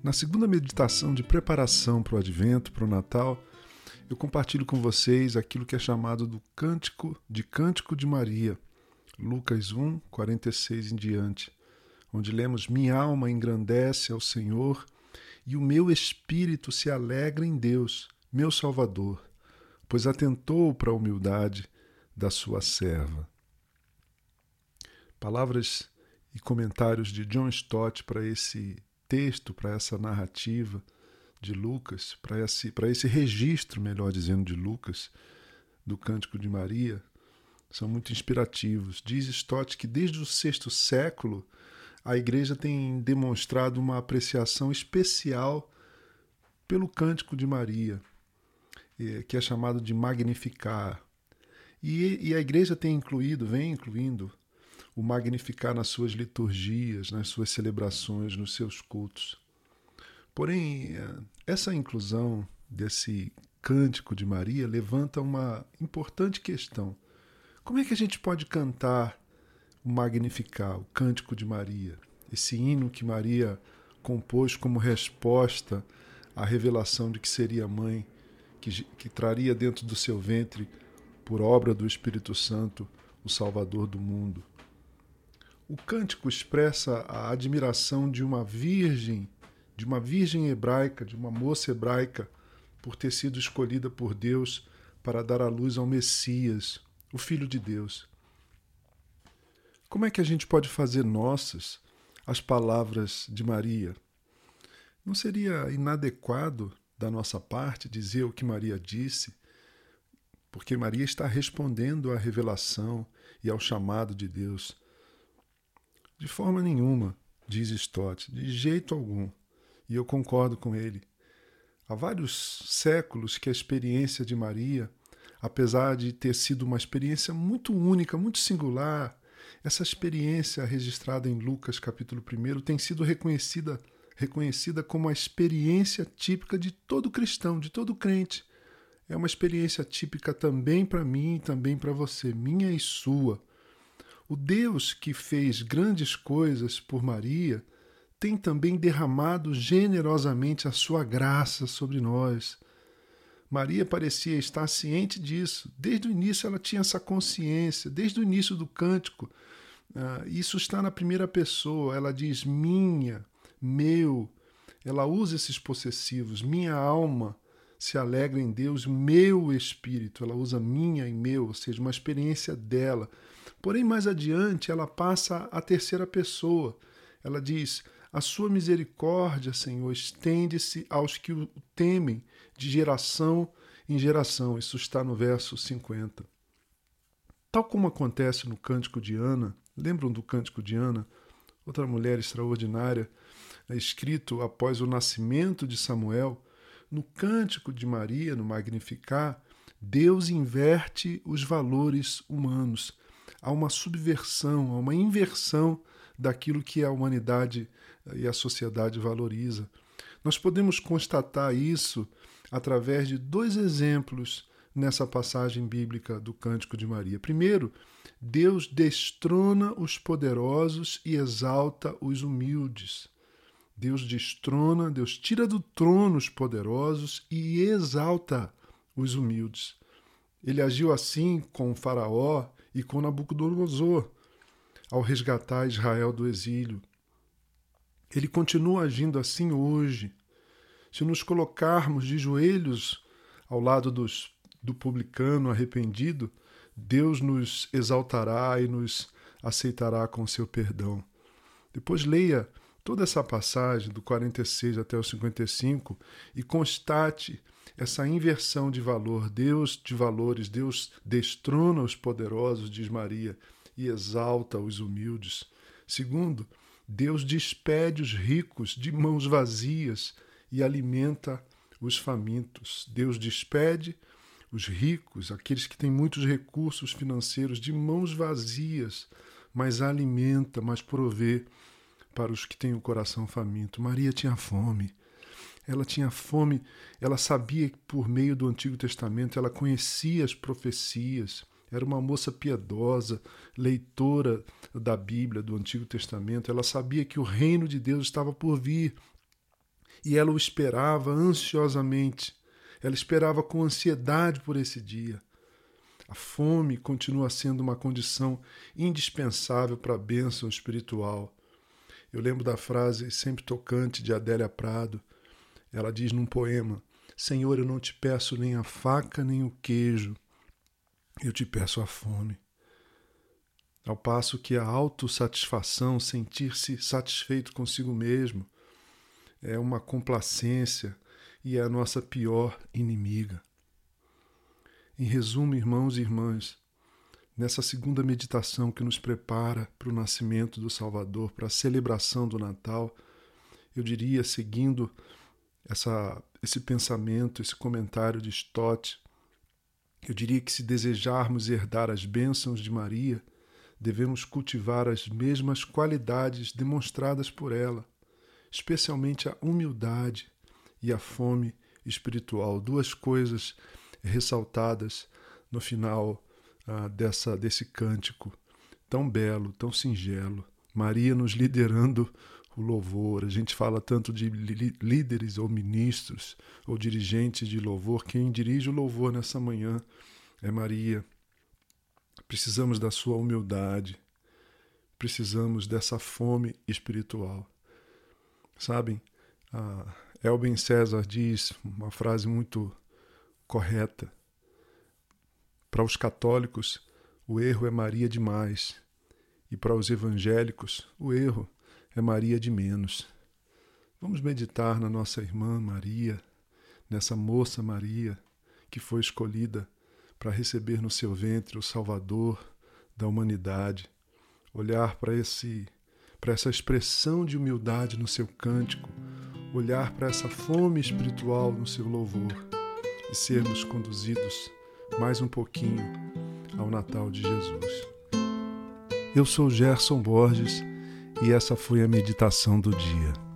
Na segunda meditação de preparação para o Advento, para o Natal, eu compartilho com vocês aquilo que é chamado do Cântico de Cântico de Maria, Lucas 1, 46 em diante, onde lemos: Minha alma engrandece ao Senhor e o meu espírito se alegra em Deus, meu Salvador, pois atentou para a humildade da sua serva. Palavras e comentários de John Stott para esse texto, para essa narrativa de Lucas, para esse, para esse registro, melhor dizendo, de Lucas, do Cântico de Maria, são muito inspirativos. Diz Stott que desde o sexto século a igreja tem demonstrado uma apreciação especial pelo Cântico de Maria, eh, que é chamado de magnificar. E, e a igreja tem incluído, vem incluindo, o magnificar nas suas liturgias, nas suas celebrações, nos seus cultos. Porém, eh, essa inclusão desse cântico de Maria levanta uma importante questão. Como é que a gente pode cantar o Magnificar, o cântico de Maria, esse hino que Maria compôs como resposta à revelação de que seria mãe, que, que traria dentro do seu ventre, por obra do Espírito Santo, o Salvador do mundo? O cântico expressa a admiração de uma virgem, de uma virgem hebraica, de uma moça hebraica, por ter sido escolhida por Deus para dar à luz ao Messias, o Filho de Deus. Como é que a gente pode fazer nossas as palavras de Maria? Não seria inadequado da nossa parte dizer o que Maria disse, porque Maria está respondendo à revelação e ao chamado de Deus. De forma nenhuma, diz Stott, de jeito algum. E eu concordo com ele. Há vários séculos que a experiência de Maria, apesar de ter sido uma experiência muito única, muito singular, essa experiência registrada em Lucas capítulo 1 tem sido reconhecida, reconhecida como a experiência típica de todo cristão, de todo crente. É uma experiência típica também para mim e também para você, minha e sua. O Deus que fez grandes coisas por Maria tem também derramado generosamente a sua graça sobre nós. Maria parecia estar ciente disso. Desde o início ela tinha essa consciência, desde o início do cântico. Uh, isso está na primeira pessoa. Ela diz minha, meu. Ela usa esses possessivos. Minha alma se alegra em Deus, meu espírito. Ela usa minha e meu, ou seja, uma experiência dela. Porém, mais adiante, ela passa à terceira pessoa. Ela diz: A sua misericórdia, Senhor, estende-se aos que o temem de geração em geração. Isso está no verso 50. Tal como acontece no Cântico de Ana, lembram do Cântico de Ana? Outra mulher extraordinária, é escrito após o nascimento de Samuel. No Cântico de Maria, no Magnificar, Deus inverte os valores humanos há uma subversão, há uma inversão daquilo que a humanidade e a sociedade valoriza. Nós podemos constatar isso através de dois exemplos nessa passagem bíblica do Cântico de Maria. Primeiro, Deus destrona os poderosos e exalta os humildes. Deus destrona, Deus tira do trono os poderosos e exalta os humildes. Ele agiu assim com Faraó e com Nabucodonosor ao resgatar Israel do exílio. Ele continua agindo assim hoje. Se nos colocarmos de joelhos ao lado dos, do publicano arrependido, Deus nos exaltará e nos aceitará com seu perdão. Depois leia toda essa passagem do 46 até o 55 e constate essa inversão de valor. Deus de valores, Deus destrona os poderosos, diz Maria, e exalta os humildes. Segundo, Deus despede os ricos de mãos vazias e alimenta os famintos. Deus despede os ricos, aqueles que têm muitos recursos financeiros, de mãos vazias, mas alimenta, mas provê para os que têm o coração faminto. Maria tinha fome. Ela tinha fome, ela sabia que por meio do Antigo Testamento ela conhecia as profecias, era uma moça piedosa, leitora da Bíblia, do Antigo Testamento, ela sabia que o reino de Deus estava por vir. E ela o esperava ansiosamente. Ela esperava com ansiedade por esse dia. A fome continua sendo uma condição indispensável para a bênção espiritual. Eu lembro da frase sempre tocante de Adélia Prado. Ela diz num poema: Senhor, eu não te peço nem a faca nem o queijo, eu te peço a fome. Ao passo que a autossatisfação, sentir-se satisfeito consigo mesmo, é uma complacência e é a nossa pior inimiga. Em resumo, irmãos e irmãs, nessa segunda meditação que nos prepara para o nascimento do Salvador, para a celebração do Natal, eu diria, seguindo essa, esse pensamento, esse comentário de Stott, eu diria que se desejarmos herdar as bênçãos de Maria, devemos cultivar as mesmas qualidades demonstradas por ela, especialmente a humildade e a fome espiritual, duas coisas ressaltadas no final ah, dessa desse cântico tão belo, tão singelo. Maria nos liderando o louvor. A gente fala tanto de líderes ou ministros ou dirigentes de louvor. Quem dirige o louvor nessa manhã é Maria. Precisamos da sua humildade. Precisamos dessa fome espiritual. Sabem, a Elben César diz uma frase muito correta. Para os católicos, o erro é Maria demais, e para os evangélicos, o erro é Maria de menos. Vamos meditar na nossa irmã Maria, nessa moça Maria que foi escolhida para receber no seu ventre o Salvador da humanidade. Olhar para esse para essa expressão de humildade no seu cântico, olhar para essa fome espiritual no seu louvor e sermos conduzidos mais um pouquinho ao Natal de Jesus. Eu sou Gerson Borges e essa foi a meditação do dia.